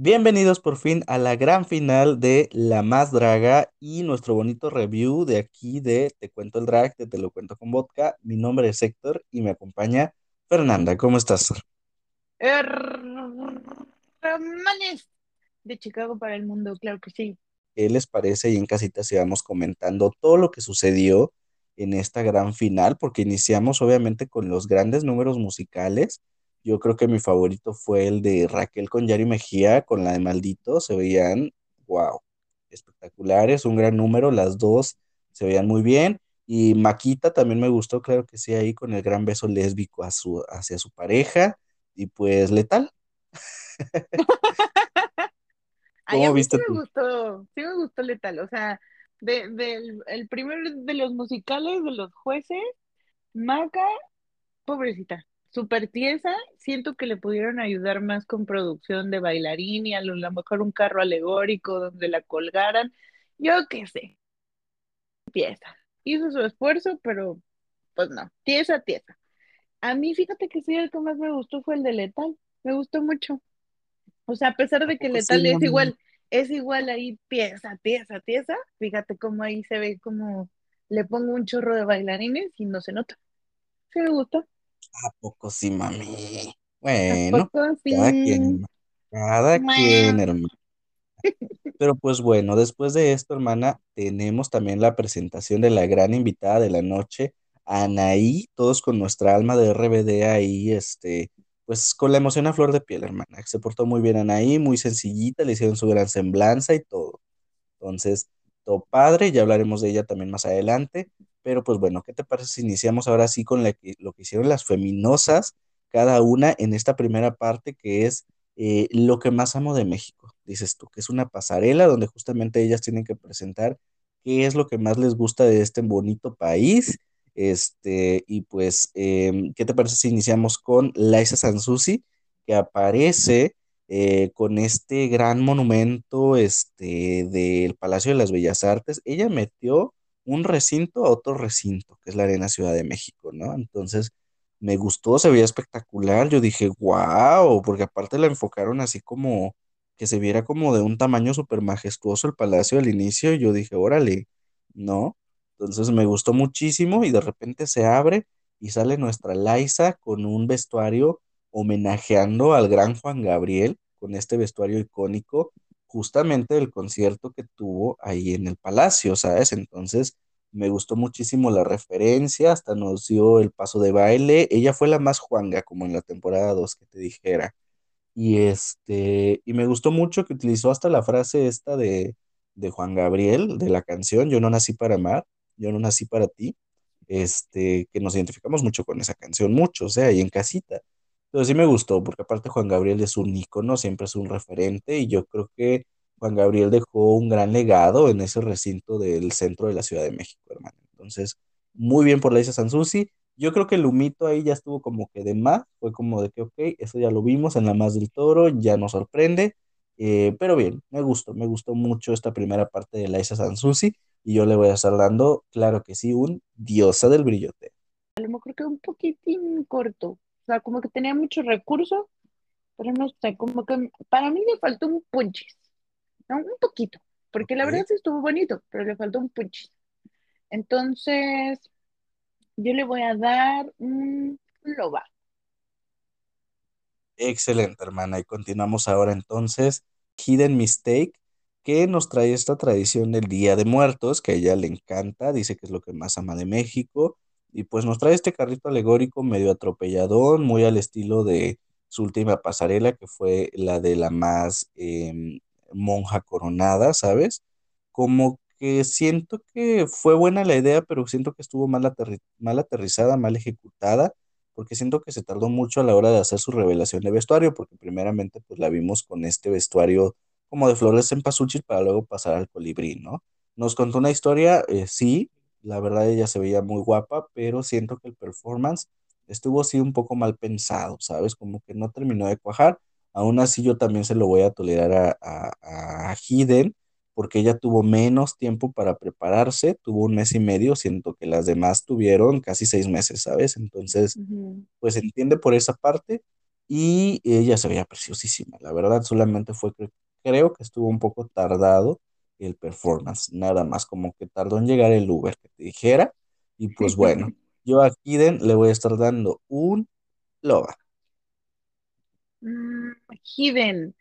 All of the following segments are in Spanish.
Bienvenidos por fin a la gran final de La Más Draga y nuestro bonito review de aquí de Te Cuento el Drag, de Te Lo Cuento con Vodka. Mi nombre es Héctor y me acompaña Fernanda. ¿Cómo estás? Hermanes de Chicago para el mundo, claro que sí. ¿Qué les parece? Y en casita si vamos comentando todo lo que sucedió en esta gran final, porque iniciamos obviamente con los grandes números musicales yo creo que mi favorito fue el de Raquel con Yari Mejía, con la de Maldito. Se veían, wow, espectaculares, un gran número. Las dos se veían muy bien. Y Maquita también me gustó, claro que sí, ahí con el gran beso lésbico a su, hacia su pareja. Y pues letal. ¿Cómo viste sí me gustó, sí me gustó letal. O sea, de, el primer de los musicales, de los jueces, Maca, pobrecita súper tiesa, siento que le pudieron ayudar más con producción de bailarín y a lo mejor un carro alegórico donde la colgaran, yo qué sé, pieza. Hizo su esfuerzo, pero pues no, tiesa, tiesa. A mí, fíjate que sí, el que más me gustó fue el de Letal, me gustó mucho. O sea, a pesar de que Letal es igual, es igual ahí pieza, tiesa, tiesa, fíjate cómo ahí se ve como le pongo un chorro de bailarines y no se nota. Sí me gusta. ¿A poco sí, mami? Bueno, cada quien, cada quien, hermano. Pero pues bueno, después de esto, hermana, tenemos también la presentación de la gran invitada de la noche, Anaí, todos con nuestra alma de RBD ahí, este, pues con la emoción a flor de piel, hermana. Se portó muy bien Anaí, muy sencillita, le hicieron su gran semblanza y todo. Entonces, todo padre, ya hablaremos de ella también más adelante. Pero pues bueno, ¿qué te parece si iniciamos ahora sí con lo que hicieron las feminosas, cada una en esta primera parte que es eh, lo que más amo de México? Dices tú, que es una pasarela donde justamente ellas tienen que presentar qué es lo que más les gusta de este bonito país. Este, y pues, em, ¿qué te parece si iniciamos con Laisa Sansusi, que aparece eh, con este gran monumento este, del Palacio de las Bellas Artes? Ella metió un recinto a otro recinto, que es la Arena Ciudad de México, ¿no? Entonces, me gustó, se veía espectacular, yo dije, wow, porque aparte la enfocaron así como que se viera como de un tamaño súper majestuoso el palacio al inicio, y yo dije, órale, ¿no? Entonces me gustó muchísimo y de repente se abre y sale nuestra Laisa con un vestuario homenajeando al gran Juan Gabriel, con este vestuario icónico justamente del concierto que tuvo ahí en el Palacio, ¿sabes? Entonces me gustó muchísimo la referencia, hasta nos dio el paso de baile. Ella fue la más juanga, como en la temporada 2 que te dijera. Y este, y me gustó mucho que utilizó hasta la frase esta de, de Juan Gabriel, de la canción Yo no nací para amar, yo no nací para ti. Este, que nos identificamos mucho con esa canción, mucho, o sea, ahí en casita. Pero sí me gustó, porque aparte Juan Gabriel es un ícono, siempre es un referente, y yo creo que Juan Gabriel dejó un gran legado en ese recinto del centro de la Ciudad de México, hermano. Entonces, muy bien por la Isa Sansusi. Yo creo que el humito ahí ya estuvo como que de más, fue como de que, ok, eso ya lo vimos en la más del toro, ya nos sorprende, eh, pero bien, me gustó, me gustó mucho esta primera parte de la Isa Sansusi, y yo le voy a estar dando, claro que sí, un diosa del brillote. A lo mejor quedó un poquitín corto, sea, como que tenía mucho recurso, pero no sé, como que para mí le faltó un punchis, ¿no? Un poquito, porque la verdad sí estuvo bonito, pero le faltó un punchis. Entonces, yo le voy a dar un loba. Excelente, hermana. Y continuamos ahora entonces. Hidden Mistake, que nos trae esta tradición del Día de Muertos, que a ella le encanta, dice que es lo que más ama de México. Y pues nos trae este carrito alegórico medio atropelladón, muy al estilo de su última pasarela, que fue la de la más em, monja coronada, ¿sabes? Como que siento que fue buena la idea, pero siento que estuvo mal, mal aterrizada, mal ejecutada, porque siento que se tardó mucho a la hora de hacer su revelación de vestuario, porque primeramente pues la vimos con este vestuario como de flores en pasuchil para luego pasar al colibrí, ¿no? Nos contó una historia, eh, sí, la verdad ella se veía muy guapa, pero siento que el performance estuvo así un poco mal pensado, ¿sabes? Como que no terminó de cuajar. Aún así yo también se lo voy a tolerar a, a, Hidden, porque ella tuvo menos tiempo para prepararse, tuvo un mes y medio, siento que las demás tuvieron casi seis meses, ¿sabes? Entonces, pues entiende por esa parte, y ella se veía preciosísima. La verdad, solamente fue creo que estuvo un poco tardado el performance, nada más, como que tardó en llegar el Uber que te dijera. Y pues bueno, yo a Kiden le voy a estar dando un loba. Mm, Hidden.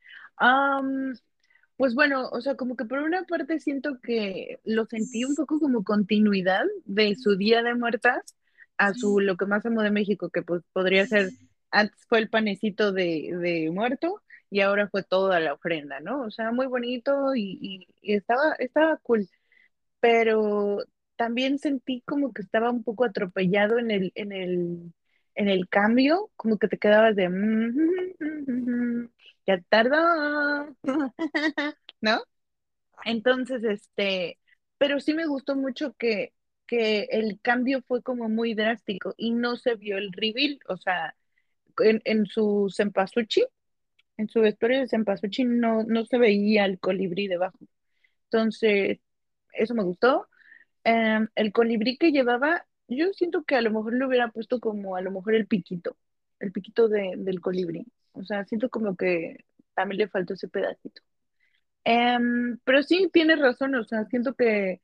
pues bueno, o sea, como que por una parte siento que lo sentí un poco como continuidad de su Día de Muertas a su lo que más amo de México, que pues podría ser, antes fue el panecito de, de muerto y ahora fue toda la ofrenda, ¿no? O sea, muy bonito y, y, estaba, estaba cool, pero también sentí como que estaba un poco atropellado en el, en el, en el cambio, como que te quedabas de, mm, ya tardó, ¿no? Entonces, este, pero sí me gustó mucho que, que el cambio fue como muy drástico y no se vio el reveal, o sea, en, en su cempasúchil, en su vestuario de cempasúchil no, no se veía el colibrí debajo. Entonces, eso me gustó. Em, el colibrí que llevaba, yo siento que a lo mejor le hubiera puesto como a lo mejor el piquito, el piquito de, del colibrí. O sea, siento como que también le faltó ese pedacito. Em, pero sí, tienes razón, o sea, siento que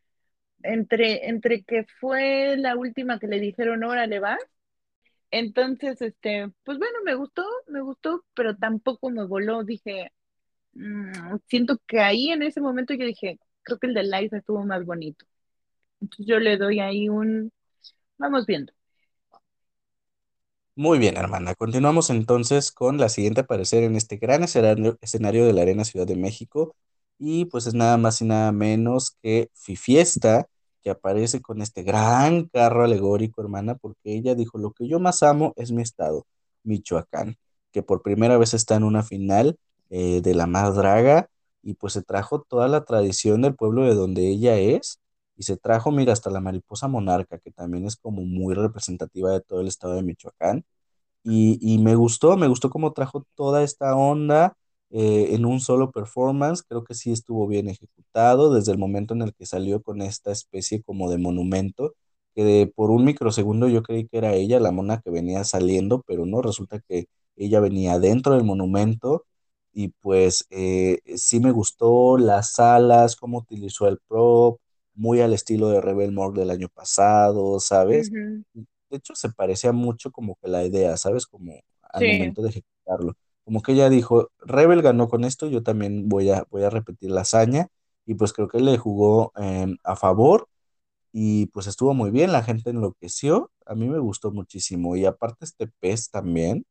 entre, entre que fue la última que le dijeron, órale, va, entonces, este, pues bueno, me gustó, me gustó, pero tampoco me voló, dije, mm, siento que ahí en ese momento yo dije, creo que el de Liza estuvo más bonito. Entonces yo le doy ahí un, vamos viendo. Muy bien, hermana. Continuamos entonces con la siguiente aparecer en este gran escenario, de la Arena Ciudad de México. Y pues es nada más y nada menos que Fifiesta, que aparece con este gran carro alegórico, hermana, porque ella dijo, lo que yo más amo es mi estado, Michoacán, que por primera vez está en una final eh, de la más y pues se trajo toda la tradición del pueblo de donde ella es y se trajo, mira, hasta la mariposa monarca, que también es como muy representativa de todo el estado de Michoacán. Y, y me gustó, me gustó cómo trajo toda esta onda eh, en un solo performance. Creo que sí estuvo bien ejecutado desde el momento en el que salió con esta especie como de monumento, que por un microsegundo yo creí que era ella, la mona que venía saliendo, pero no, resulta que ella venía dentro del monumento y pues eh, sí me gustó las alas, cómo utilizó el prop, muy al estilo de Rebel Morgue del año pasado, ¿sabes? De hecho, se parecía mucho como que la idea, ¿sabes? Como al momento de ejecutarlo. Como que ella dijo, Rebel ganó con esto, yo también voy a, voy a repetir la hazaña. Y pues creo que le jugó em, a favor y pues estuvo muy bien, la gente enloqueció, a mí me gustó muchísimo. Y aparte este pez también,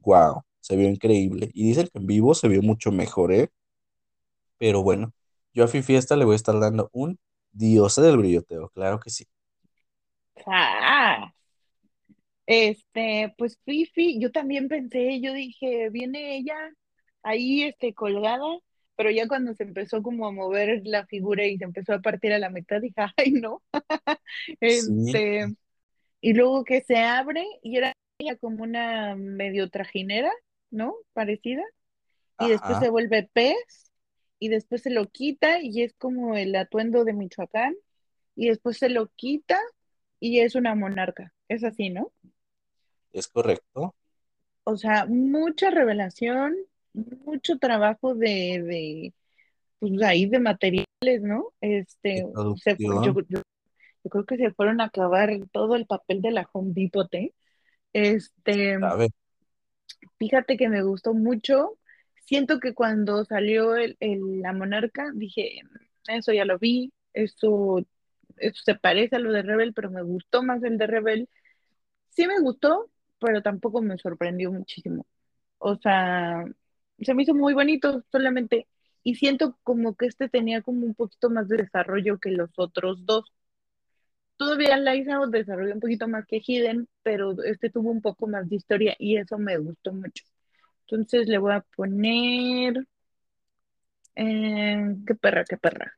wow, se vio increíble. Y dicen que en vivo se vio mucho mejor, ¿eh? Pero bueno, yo a Fiesta le voy a estar dando un diosa del brilloteo, claro que sí. Ah, este, pues Fifi, yo también pensé, yo dije, viene ella ahí, este, colgada, pero ya cuando se empezó como a mover la figura y se empezó a partir a la mitad, dije, ay, no. este, y luego que se abre y era ella como una medio trajinera, ¿no? Parecida. Y después se vuelve pez y después se lo quita y es como el atuendo de Michoacán y después se lo quita y es una monarca. Es así, ¿no? Es correcto. O sea, mucha revelación, mucho trabajo de, de pues ahí de materiales, ¿no? Este, yo, creo que se fueron a acabar todo el papel de la Home Depot, ¿eh? Este, fíjate que me gustó mucho siento que cuando salió el, la monarca, dije, eso ya lo vi, eso, eso se parece a lo de Rebel, pero me gustó más el de Rebel. Sí me gustó, pero tampoco me sorprendió muchísimo. O sea, se me hizo muy bonito solamente. Y siento como que este tenía como un poquito más de desarrollo que los otros dos. Todavía Liza desarrolló un poquito más que Hidden, pero este tuvo un poco más de historia y eso me gustó mucho. Entonces le voy a poner. Eh, qué perra, qué perra.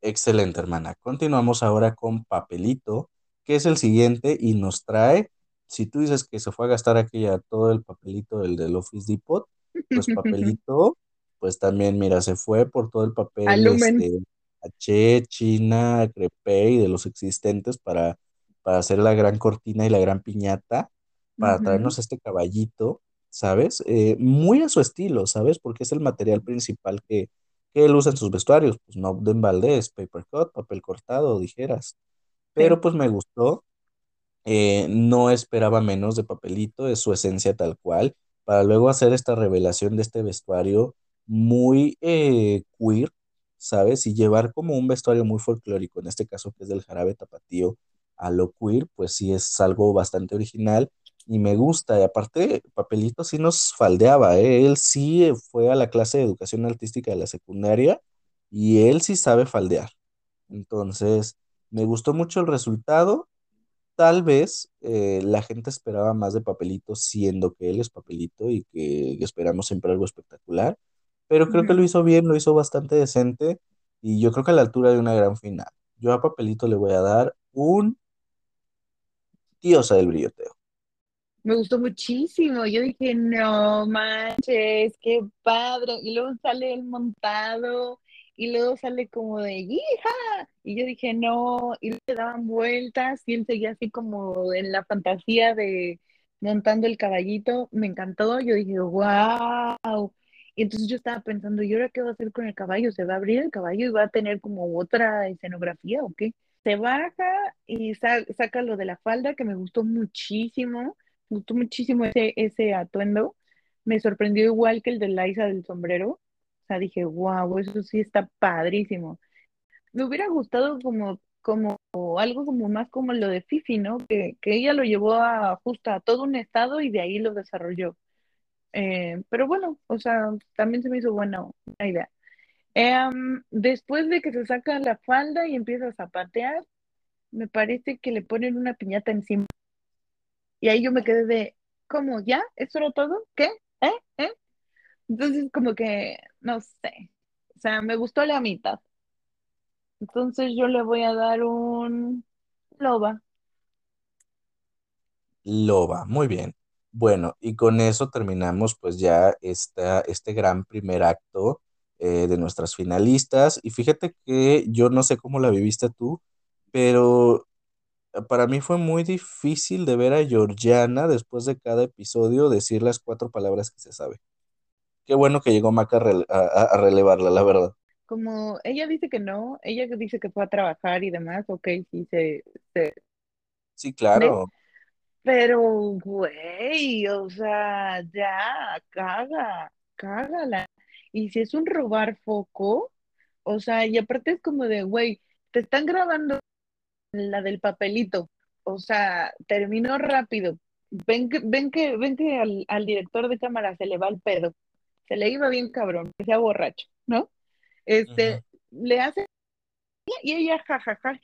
Excelente, hermana. Continuamos ahora con Papelito, que es el siguiente y nos trae. Si tú dices que se fue a gastar aquella todo el papelito del, del Office Depot, pues Papelito, pues también, mira, se fue por todo el papel este, H, China, Crepe y de los existentes para, para hacer la gran cortina y la gran piñata para traernos este caballito, ¿sabes? Eh, muy a su estilo, ¿sabes? Porque es el material principal que, que él usa en sus vestuarios, pues no de Valdés, paper cut, papel cortado, dijeras. Pero pues me gustó, eh, no esperaba menos de papelito, es su esencia tal cual, para luego hacer esta revelación de este vestuario muy eh, queer, ¿sabes? Y llevar como un vestuario muy folclórico, en este caso que es del jarabe tapatío a lo queer, pues sí es algo bastante original y me gusta. Y aparte, Papelito sí nos faldeaba, ¿eh? Él sí fue a la clase de educación artística de la secundaria y él sí sabe faldear. Entonces, me gustó mucho el resultado. Tal vez eh, la gente esperaba más de Papelito, siendo que él es Papelito y que esperamos siempre algo espectacular pero creo que lo hizo bien, lo hizo bastante decente y yo creo que a la altura de una gran final. Yo a Papelito le voy a dar un diosa del brilloteo. Me gustó muchísimo. Yo dije, no manches, qué padre. Y luego sale el montado y luego sale como de hija. Y yo dije, no. Y le daban vueltas y él seguía así como en la fantasía de montando el caballito. Me encantó. Yo dije, wow. Y entonces yo estaba pensando, ¿y ahora qué va a hacer con el caballo? ¿Se va a abrir el caballo y va a tener como otra escenografía o qué? Se baja y saca lo de la falda, que me gustó muchísimo, me gustó muchísimo ese, ese atuendo. Me sorprendió igual que el de Liza del sombrero. O sea, dije, wow, eso sí está padrísimo. Me hubiera gustado como, como algo como más como lo de Fifi, ¿no? Que, que ella lo llevó a justo a todo un estado y de ahí lo desarrolló. Eh, pero bueno, o sea, también se me hizo buena, idea. Em, después de que se saca la falda y empieza a zapatear, me parece que le ponen una piñata encima. Y ahí yo me quedé de, ¿cómo? ¿Ya? ¿Eso era todo? ¿Qué? ¿Eh? ¿Eh? Entonces, como que, no sé. O sea, me gustó la mitad. Entonces yo le voy a dar un loba. Loba, muy bien. Bueno, y con eso terminamos pues ya esta, este gran primer acto eh, de nuestras finalistas. Y fíjate que yo no sé cómo la viviste tú, pero para mí fue muy difícil de ver a Georgiana después de cada episodio decir las cuatro palabras que se sabe. Qué bueno que llegó Maca a, relevarla, la verdad. Como ella dice que no, ella dice que fue a trabajar y demás, ok, sí, se... Sí, claro. Pero, güey, o sea, ya, caga, cágala. Y si es un robar foco, o sea, y aparte es como de, güey, te están grabando la del papelito, o sea, terminó rápido. Ven que, ven que, ven que al, director de cámara se le va el pedo, se le iba bien cabrón, que sea borracho, ¿no? Este, le hace y ella jajaja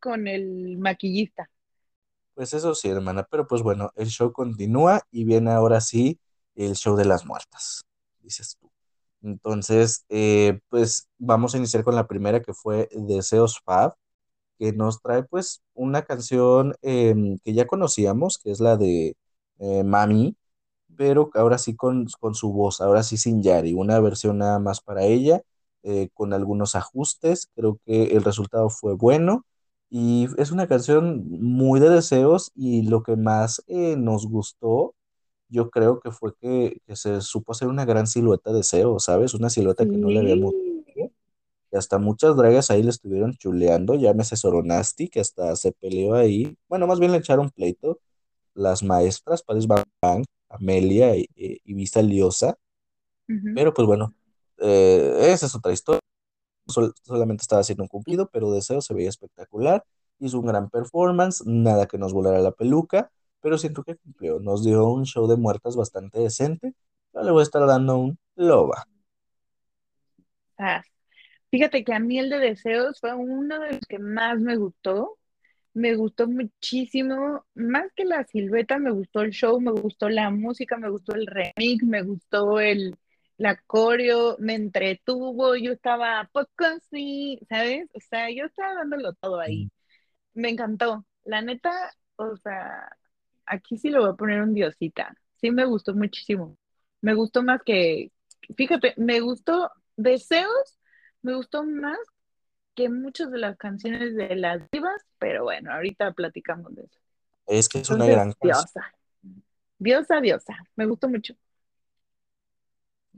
con el maquillista. Pues eso sí, hermana, pero pues bueno, el show continúa y viene ahora sí el show de las muertas, dices tú. Entonces, eh, pues vamos a iniciar con la primera que fue Deseos Fab, que nos trae pues una canción em, que ya conocíamos, que es la de eh, Mami, pero ahora sí con, con, su voz, ahora sí sin Yari, una versión nada más para ella, eh, con algunos ajustes, creo que el resultado fue bueno y es una canción muy de deseos y lo que más eh, nos gustó, yo creo que fue que, se supo hacer una gran silueta de deseo, ¿sabes? Una silueta que no le habíamos. Y hasta muchas dragas ahí le estuvieron chuleando, llámese Soronasti, que hasta se peleó ahí. Bueno, más bien le echaron pleito las maestras, Paris Bang, Amelia y, y, Vista Liosa. Pero pues bueno, eh, esa es otra historia. Solamente estaba haciendo un cumplido, pero Deseo se veía espectacular, hizo un gran performance, nada que nos volara la peluca, pero siento que cumplió, nos dio un show de muertas bastante decente, yo le voy a estar dando un loba. Ah, fíjate que a mí el de Deseos fue uno de los que más me gustó, me gustó muchísimo, más que la silueta, me gustó el show, me gustó la música, me gustó el remix, me gustó el, la coreo me entretuvo, yo estaba poco así, ¿sabes? O sea, yo estaba dándolo todo ahí. Me encantó. La neta, o sea, aquí sí lo voy a poner un diosita. Sí me gustó muchísimo. Me gustó más que, fíjate, me gustó Deseos, me gustó más que muchas de las canciones de las divas, pero bueno, ahorita platicamos de eso. Es que es una gran canción. Diosa, diosa. Me gustó mucho.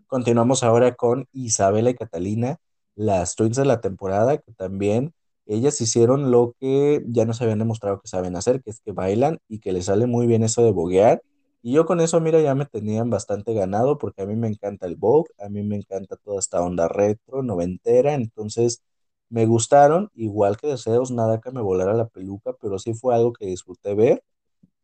Continuamos ahora con Isabela y Catalina, las twins de la temporada, que también ellas hicieron lo que ya nos habían demostrado que saben hacer, que es que bailan y que les sale muy bien eso de boguear. Y yo con eso, mira, ya me tenían bastante ganado porque a mí me encanta el Vogue, a mí me encanta toda esta onda retro, noventera, entonces me gustaron, igual que Deseos, nada que me volara la peluca, pero sí fue algo que disfruté ver.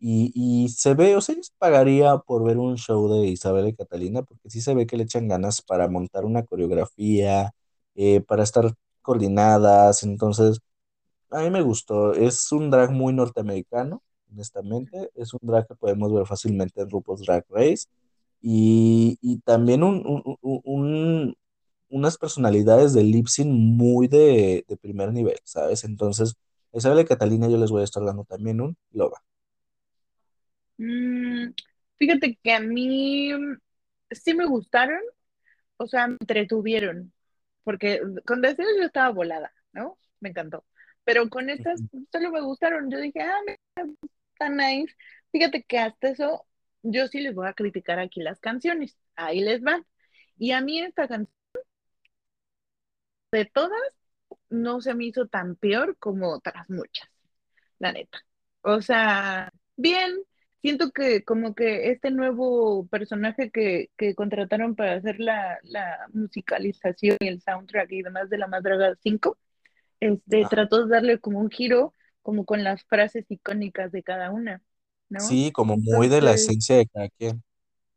Y, y se ve, o sea, yo pagaría por ver un show de Isabel y Catalina, porque sí se ve que le echan ganas para montar una coreografía, eh, para estar coordinadas. Entonces, a mí me gustó. Es un drag muy norteamericano, honestamente. Es un drag que podemos ver fácilmente en RuPaul's Drag Race. Y, y también un- un- un- unas personalidades de lip sync muy de, de primer nivel, ¿sabes? Entonces, Isabel y Catalina yo les voy a estar dando también un loba. Mm, fíjate que a mí sí me gustaron, o sea, me entretuvieron, porque con Deseos yo estaba volada, ¿no? Me encantó. Pero con estas solo me gustaron. Yo dije, ah, mira, está nice. Fíjate que hasta eso, yo sí les voy a criticar aquí las canciones. Ahí les van. Y a mí esta canción de todas no se me hizo tan peor como otras muchas, la neta. O sea, bien, siento que como que este nuevo personaje que, que contrataron para hacer la, la musicalización y el soundtrack y demás de La Más Draga 5, este, trató de darle como un giro, como con las frases icónicas de cada una, ¿no? Sí, como muy de la esencia de cada quien.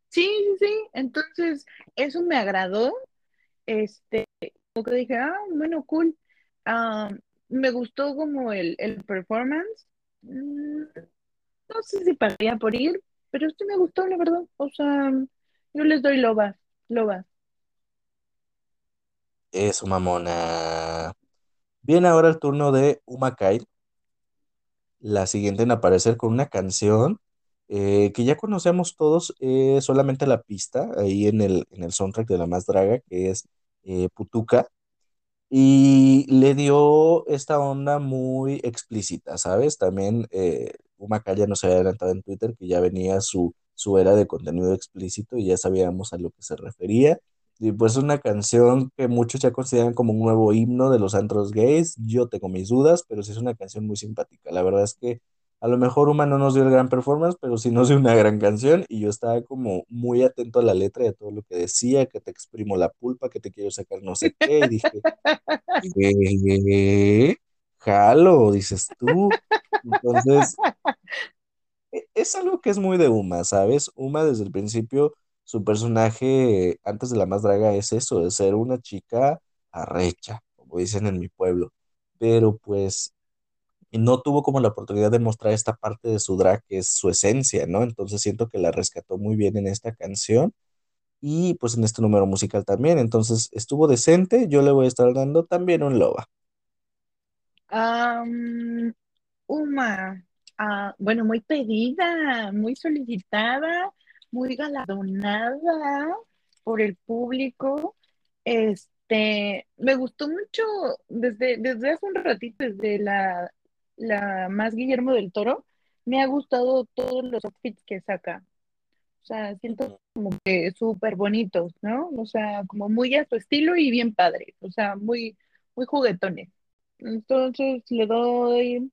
sí, sí, sí, entonces eso me agradó, este, que dije, ah, bueno, cool. Ah, me gustó como el, el performance. Mm, No sé si pagaría por ir, pero sí me gustó, la verdad. O sea, yo les doy lobas. Eso, mamona. Viene ahora el turno de Uma Kyle, la siguiente en aparecer con una canción eh, que ya conocemos todos, eh, solamente la pista ahí en el, en el soundtrack de La Más Draga, que es eh, Putuca. Y le dio esta onda muy explícita, ¿sabes? También eh, Uma ya nos había adelantado en Twitter que ya venía su, su era de contenido explícito y ya sabíamos a lo que se refería. Y pues una canción que muchos ya consideran como un nuevo himno de los antros gays. Yo tengo mis dudas, pero sí es una canción muy simpática. La verdad es que a lo mejor Uma no nos dio el gran performance, pero sí nos dio una gran canción y yo estaba como muy atento a la letra y a todo lo que decía, que te exprimo la pulpa, que te quiero sacar no sé qué, y dije, ¿Qué? Jalo, dices tú. Entonces, e- es algo que es muy de Uma, ¿sabes? Uma desde el principio, su personaje antes de la más draga es eso, de ser una chica arrecha, como dicen en mi pueblo. Pero pues no tuvo como la oportunidad de mostrar esta parte de su drag que es su esencia, ¿no? Entonces siento que la rescató muy bien en esta canción y pues en este número musical también. Entonces estuvo decente, yo le voy a estar dando también un loba. Am, Uma, ah, bueno, muy pedida, muy solicitada, muy galardonada por el público. Este, me gustó mucho desde, desde hace un ratito, desde la, la más Guillermo del Toro, me ha gustado todos los outfits que saca. O sea, siento que súper bonitos, ¿no? O sea, como muy a su estilo y bien padre, o sea, muy, muy juguetones. Entonces le doy,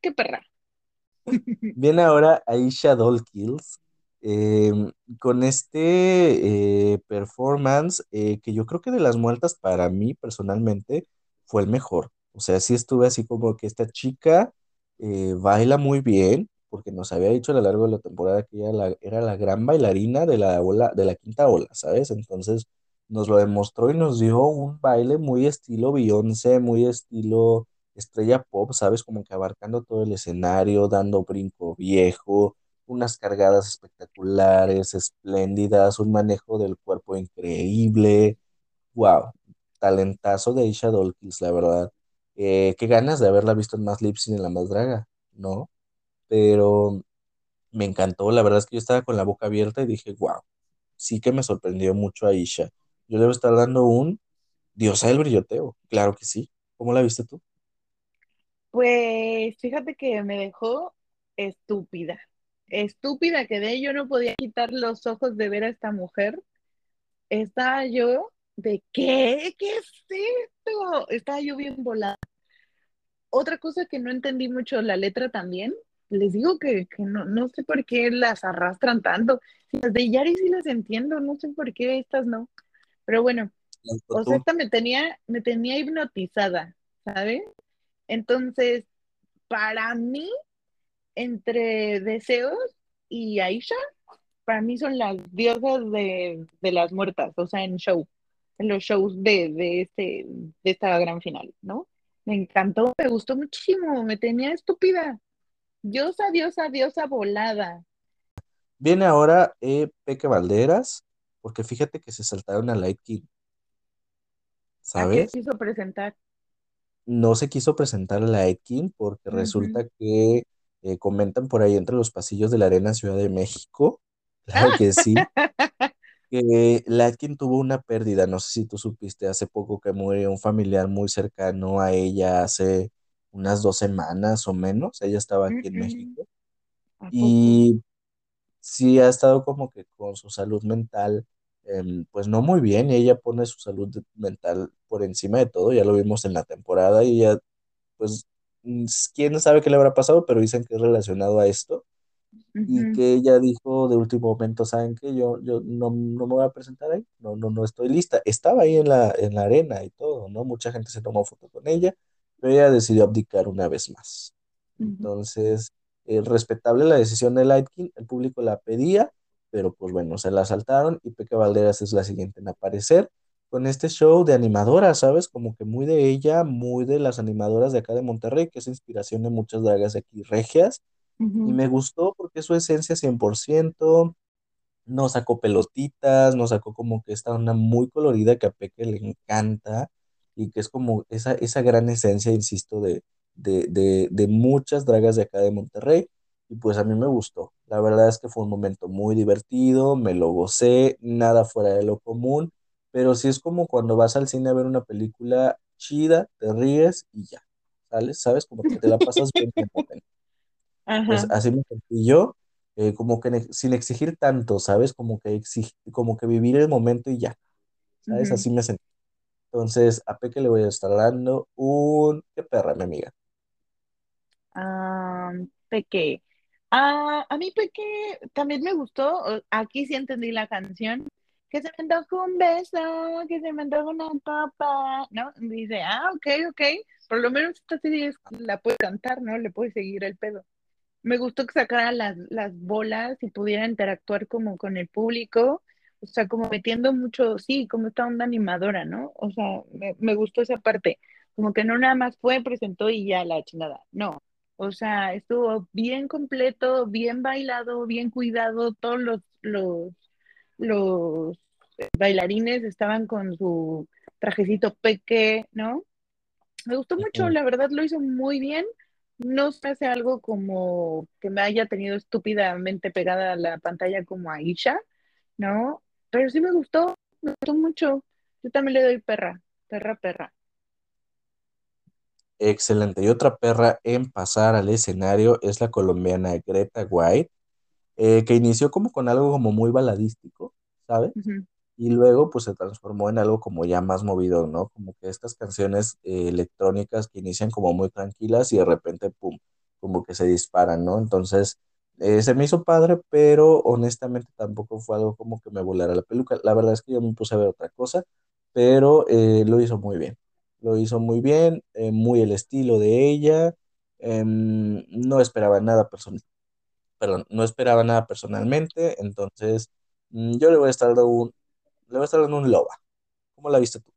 qué perra. Viene ahora Aisha Doll Kills em, con este eh, performance eh, que yo creo que de las muertas para mí personalmente fue el mejor. O sea, sí estuve así como que esta chica eh, baila muy bien, porque nos había dicho a lo largo de la temporada que ella la- era la gran bailarina de la ola, de la quinta ola, ¿sabes? Entonces nos lo demostró y nos dio un baile muy estilo Beyoncé, muy estilo estrella pop, ¿sabes? Como que abarcando todo el escenario, dando brinco viejo, unas cargadas espectaculares, espléndidas, un manejo del cuerpo increíble. Wow, talentazo de Aisha Dawkins, la verdad. Eh, qué ganas de haberla visto en más lip sync en La Más Draga, ¿no? Pero me encantó, la verdad es que yo estaba con la boca abierta y dije, wow, sí que me sorprendió mucho Aisha. Yo le voy a estar dando un diosa del brilloteo, claro que sí. ¿Cómo la viste tú? Pues fíjate que me dejó estúpida, estúpida quedé, yo no podía quitar los ojos de ver a esta mujer. Estaba yo de qué, qué es esto? Estaba yo bien volada. Otra cosa que no entendí mucho la letra también, les digo que, no, no, sé por qué las arrastran tanto. Las de Yari sí las entiendo, no sé por qué estas no. Pero bueno, o sea, esta me tenía, me tenía hipnotizada, ¿sabes? Entonces, para mí, entre Deseos y Aisha, para mí son las diosas de, las muertas, o sea, en show, en los shows de, de, este, de esta gran final, ¿no? Me encantó, me gustó muchísimo, me tenía estúpida. Diosa, diosa, diosa volada. Viene ahora eh, Peque Valderas, porque fíjate que se saltaron a Light King. ¿sabes? ¿A qué quiso presentar? No se quiso presentar a Light King porque resulta que eh, comentan por ahí entre los pasillos de la Arena Ciudad de México, claro que sí, que Light King tuvo una pérdida, no sé si tú supiste hace poco que murió un familiar muy cercano a ella hace unas dos semanas o menos, ella estaba aquí en México. Y sí ha estado como que con su salud mental Em, pues no muy bien, y ella pone su salud mental por encima de todo, ya lo vimos en la temporada, y ella, pues, mm, quién sabe qué le habrá pasado, pero dicen que es relacionado a esto, y que ella dijo de último momento, ¿saben qué? Yo, yo no, no, me voy a presentar ahí, no, no, no estoy lista. Estaba ahí en la, en la arena y todo, ¿no? Mucha gente se tomó foto con ella, pero ella decidió abdicar una vez más. Entonces, es respetable la decisión de Lightkin, el público la pedía, pero pues bueno, se la saltaron y Peque Valderas es la siguiente en aparecer con este show de animadora, ¿sabes? Como que muy de ella, muy de las animadoras de acá de Monterrey, que es inspiración de muchas dragas de aquí regias. Y me gustó porque es su esencia 100%, no sacó pelotitas, no sacó como que esta onda muy colorida que a Peque le encanta y que es como esa, esa gran esencia, insisto, de, de, de, de muchas dragas de acá de Monterrey y pues a mí me gustó. La verdad es que fue un momento muy divertido, me lo gocé, nada fuera de lo común, pero sí es como cuando vas al cine a ver una película chida, te ríes y ya, ¿sales? ¿Sabes? Como que te la pasas bien en momento. Pues así me sentí yo, eh, como que sin exigir tanto, ¿sabes? Como que, como que vivir el momento y ya, ¿sabes? Así me sentí. Entonces, a Peque le voy a estar dando un... ¿Qué perra, mi amiga? Ah, Peque. Ah, a mí Peque también me gustó, aquí sí entendí la canción, que se me antojó un beso, que se me antojó una papa, ¿no? Dice, ah, ok, ok, por lo menos esta sí la puede cantar, ¿no? Le puede seguir el pedo. Me gustó que sacara las, las bolas y pudiera interactuar como con el público, o sea, como metiendo mucho, sí, como esta onda animadora, ¿no? O sea, me, me gustó esa parte, como que no nada más fue, presentó y ya la chingada, no o sea, estuvo bien completo, bien bailado, bien cuidado. Todos los, los, los bailarines estaban con su trajecito peque, ¿no? Me gustó mucho, la verdad lo hizo muy bien. No se hace algo como que me haya tenido estúpidamente pegada a la pantalla como a Isha, ¿no? Pero sí me gustó, me gustó mucho. Yo también le doy perra, perra, perra. Excelente. Y otra perra en pasar al escenario es la colombiana Greta White, eh, que inició como con algo como muy baladístico, ¿sabes? Y luego pues se transformó en algo como ya más movido, ¿no? Como que estas canciones eh, electrónicas que inician como muy tranquilas y de repente, ¡pum!, como que se disparan, ¿no? Entonces, eh, se me hizo padre, pero honestamente tampoco fue algo como que me volara la peluca. La verdad es que yo me puse a ver otra cosa, pero lo hizo muy bien lo hizo muy bien, eh, muy el estilo de ella. Em, no esperaba nada personal, perdón, no esperaba nada personalmente, entonces mm, yo le voy a estar dando un, le voy a estar dando un loba. ¿Cómo la viste tú?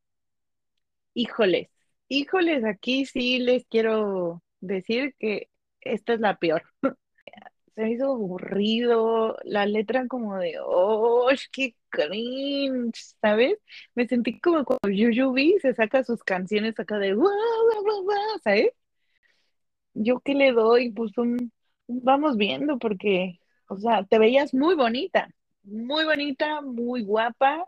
Híjoles, híjoles, aquí sí les quiero decir que esta es la peor. Se me hizo aburrido, la letra como de, oh, qué cringe, ¿sabes? Me sentí como cuando Yuyubi se saca sus canciones acá de, ¿sabes? Yo qué le doy, pues un, vamos viendo, porque, o sea, te veías muy bonita, muy bonita, muy guapa,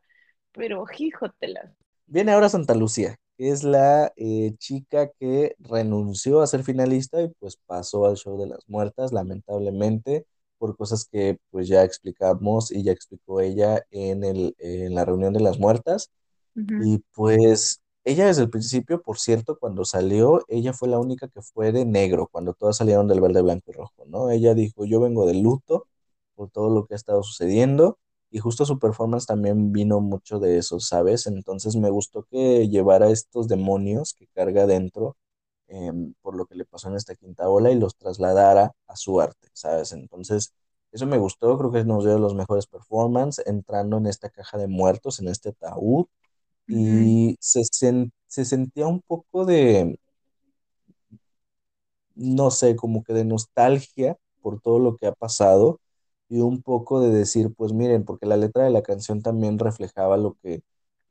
pero híjotela. Viene ahora Santa Lucía, que es la eh, chica que renunció a ser finalista y pues pasó al show de las muertas, lamentablemente. por cosas que pues ya explicamos y ya explicó ella en, el, en la reunión de las muertas. Y pues ella desde el principio, por cierto, cuando salió, ella fue la única que fue de negro, cuando todas salieron del verde, blanco y rojo, ¿no? Ella dijo, yo vengo de luto por todo lo que ha estado sucediendo y justo su performance también vino mucho de eso, ¿sabes? Entonces me gustó que llevara estos demonios que carga dentro em, por lo que le pasó en esta quinta ola y los trasladara a su arte, ¿sabes? Entonces, eso me gustó, creo que nos dio los mejores performances entrando en esta caja de muertos, en este ataúd, y se, se sentía un poco de, no sé, como que de nostalgia por todo lo que ha pasado y un poco de decir, pues miren, porque la letra de la canción también reflejaba lo que,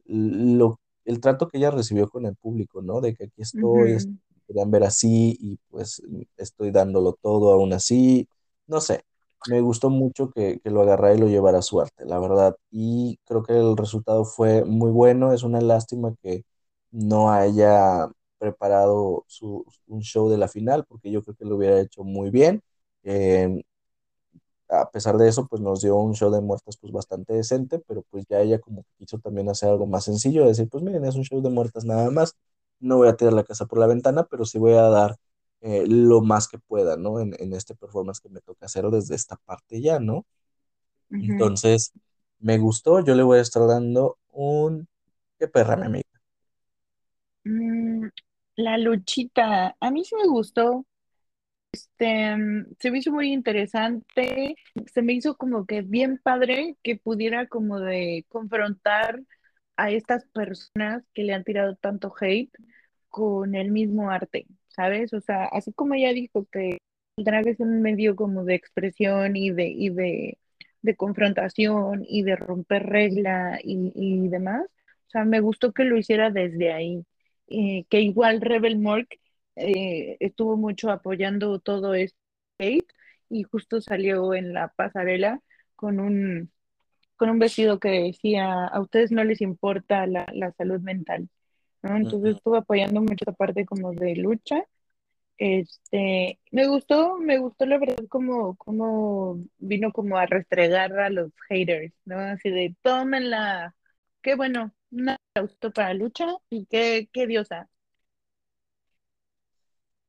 lo, el trato que ella recibió con el público, ¿no? De que aquí estoy, querían ver así y pues estoy dándolo todo aún así, no sé, me gustó mucho que, que, lo agarrara y lo llevara a su arte, la verdad, y creo que el resultado fue muy bueno, es una lástima que no haya preparado su, un show de la final, porque yo creo que lo hubiera hecho muy bien. Eh, a pesar de eso, pues nos dio un show de muertas pues bastante decente, pero pues ya ella como que quiso también hacer algo más sencillo, decir, pues miren, es un show de muertas nada más, no voy a tirar la casa por la ventana, pero sí voy a dar eh, lo más que pueda, ¿no? En, en, este performance que me toca hacer desde esta parte ya, ¿no? Entonces, me gustó, yo le voy a estar dando un... ¿Qué perra, mi amiga? Mm, la luchita, a mí sí me gustó. Este, mm, se me hizo muy interesante, se me hizo como que bien padre que pudiera como de confrontar a estas personas que le han tirado tanto hate con el mismo arte, ¿sabes? O sea, así como ella dijo que el drag es un medio como de expresión y de, y de, de confrontación y de romper regla y, y demás, o sea, me gustó que lo hiciera desde ahí. Eh, que igual Rebel Mork eh, estuvo mucho apoyando todo este hate y justo salió en la pasarela con un, con un vestido que decía, a ustedes no les importa la, la salud mental, ¿no? Entonces estuvo apoyando mucho esa parte como de lucha. Este, me gustó, me gustó la verdad como, como vino como a restregar a los haters, ¿no? Así de, tómenla, qué bueno, un aplauso para lucha y qué, qué diosa.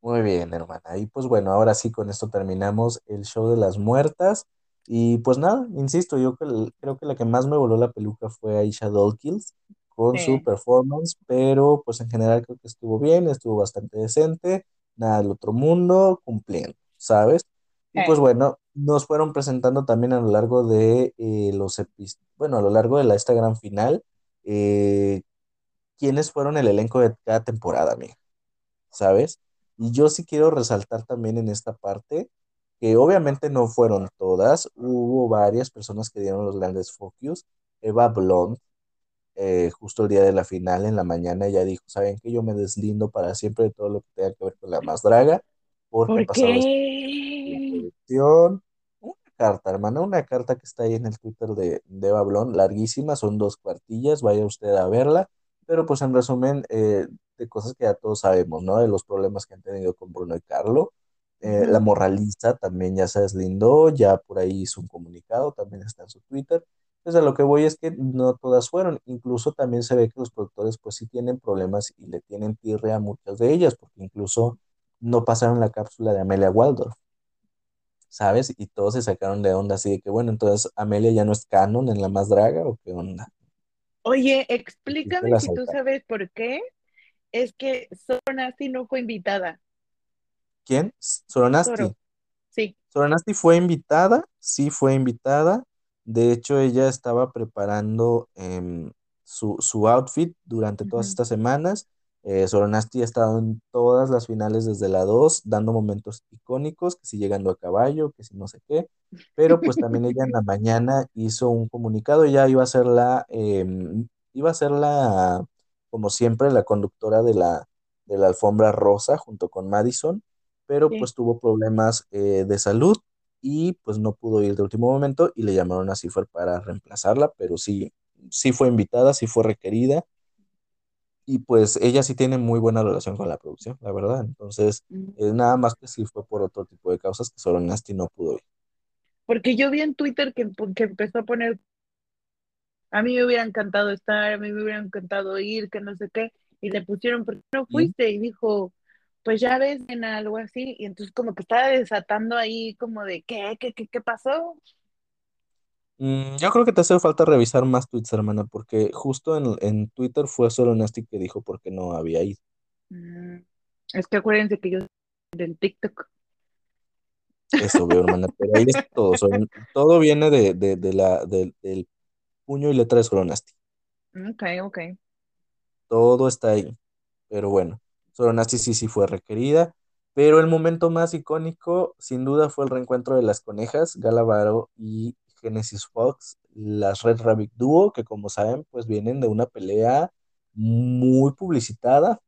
Muy bien, hermana. Y pues bueno, ahora sí con esto terminamos el show de las muertas. Y pues nada, insisto, yo creo que la que más me voló la peluca fue Aisha Dawkins con su performance, pero pues en general creo que estuvo bien, estuvo bastante decente, nada del otro mundo, cumpliendo, ¿sabes? Y pues bueno, nos fueron presentando también a lo largo de eh, los episodios, bueno, a lo largo de la, esta gran final, eh, quiénes fueron el elenco de cada temporada, amiga, ¿sabes? Y yo sí quiero resaltar también en esta parte que obviamente no fueron todas, hubo varias personas que dieron los grandes focus. Eva Blond, eh, justo el día de la final, en la mañana, ella dijo, ¿saben que Yo me deslindo para siempre de todo lo que tenga que ver con la más draga, porque ¿Por qué? producción. Una carta, hermana, una carta que está ahí en el Twitter de, de Eva Blond, larguísima, son dos cuartillas, vaya usted a verla, pero pues en resumen, eh, de cosas que ya todos sabemos, ¿no? De los problemas que han tenido con Bruno y Carlo. Eh, la moralista también ya se deslindó, ya por ahí hizo un comunicado, también está en su Twitter. Entonces a lo que voy es que no todas fueron, incluso también se ve que los productores pues sí tienen problemas y le tienen tirre a muchas de ellas, porque incluso no pasaron la cápsula de Amelia Waldorf, ¿sabes? Y todos se sacaron de onda así de que, bueno, entonces Amelia ya no es canon en la más draga o qué onda. Oye, explícame si tú sabes por qué es que Soronasti no fue invitada. ¿Quién? Soronasti. Sí. Soronasti fue invitada, sí fue invitada. De hecho, ella estaba preparando em, su, su, outfit durante todas estas semanas. Eh, Soronasti ha estado en todas las finales desde la 2, dando momentos icónicos, que si llegando a caballo, que si no sé qué. Pero pues también ella en la mañana hizo un comunicado, ya iba a ser la, em, iba a ser la como siempre, la conductora de la, de la alfombra rosa junto con Madison, pero pues tuvo problemas eh, de salud y pues no pudo ir de último momento y le llamaron a Cipher para reemplazarla, pero sí, sí fue invitada, sí fue requerida y pues ella sí tiene muy buena relación con la producción, la verdad. Entonces, mm. nada más que sí fue por otro tipo de causas que solo Nasty no pudo ir. Porque yo vi en Twitter que, que empezó a poner, a mí me hubiera encantado estar, a mí me hubiera encantado ir, que no sé qué, y le pusieron, ¿por qué no fuiste? Y dijo, pues ya ves en algo así, y entonces como que estaba desatando ahí como de, ¿qué, qué, qué, qué pasó? Mm, yo creo que te hace falta revisar más tweets, hermana, porque justo en, en Twitter fue solo Nasty que dijo por qué no había ido. Mm, es que acuérdense que yo soy del TikTok. Eso veo, hermana, pero ahí es todo. todo viene de, de, de la, del puño y letra de solo Nasty. Ok, ok. Todo está ahí. Pero bueno, solo Nasty sí, sí fue requerida. Pero el momento más icónico, sin duda, fue el reencuentro de las conejas, Galavaro y Genesis Fox, las Red Rabbit Duo, que como saben, pues vienen de una pelea muy publicitada,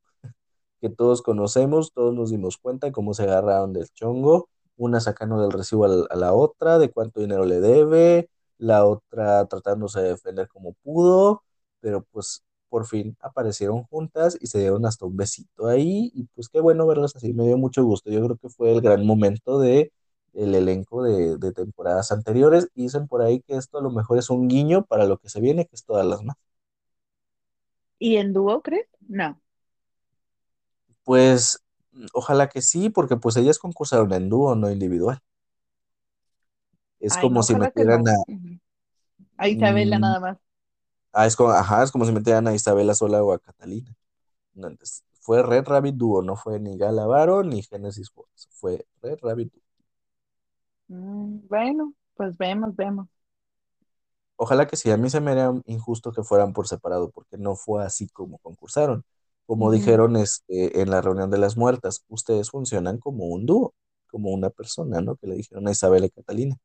que todos conocemos, todos nos dimos cuenta cómo se agarraron del chongo, una sacando del recibo a la otra, de cuánto dinero le debe, la otra tratándose de defender como pudo, pero pues por fin aparecieron juntas y se dieron hasta un besito ahí y pues qué bueno verlas así, me dio mucho gusto, yo creo que fue el gran momento de el elenco de, temporadas anteriores y dicen por ahí que esto a lo mejor es un guiño para lo que se viene, que es todas las más. ¿Y en dúo crees? No. Pues ojalá que sí, porque pues ellas concursaron en dúo, no individual. Es como si metieran a... A Isabela mm. nada más. Ah, es como, ajá, es como si metieran a Isabela sola o a Catalina. fue Red Rabbit Duo, no fue ni Galavaro ni Genesis Fox, fue Red Rabbit Duo. Mm, bueno, pues vemos, vemos. Ojalá que sí, a mí se me haría injusto que fueran por separado, porque no fue así como concursaron. Como dijeron este, en la reunión de las muertas, ustedes funcionan como un dúo, como una persona, ¿no? Que le dijeron a Isabel y Catalina.